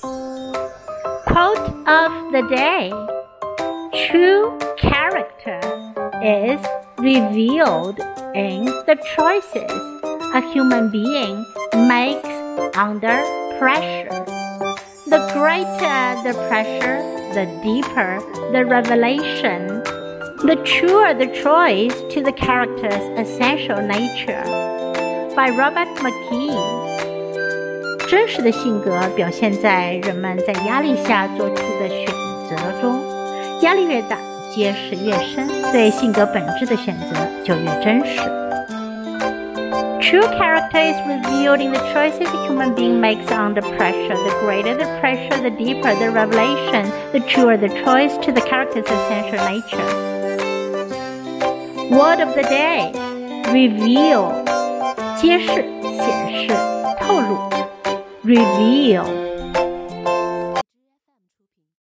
Quote of the day True character is revealed in the choices a human being makes under pressure. The greater the pressure, the deeper the revelation, the truer the choice to the character's essential nature. By Robert McKee. 真实的性格表现在人们在压力下做出的选择中，压力越大，揭示越深，对性格本质的选择就越真实。True character is revealed in the choices a human being makes under pressure. The greater the pressure, the deeper the revelation, the truer the choice to the character's essential nature. Word of the day: reveal，揭示、显示、透露。 Reveal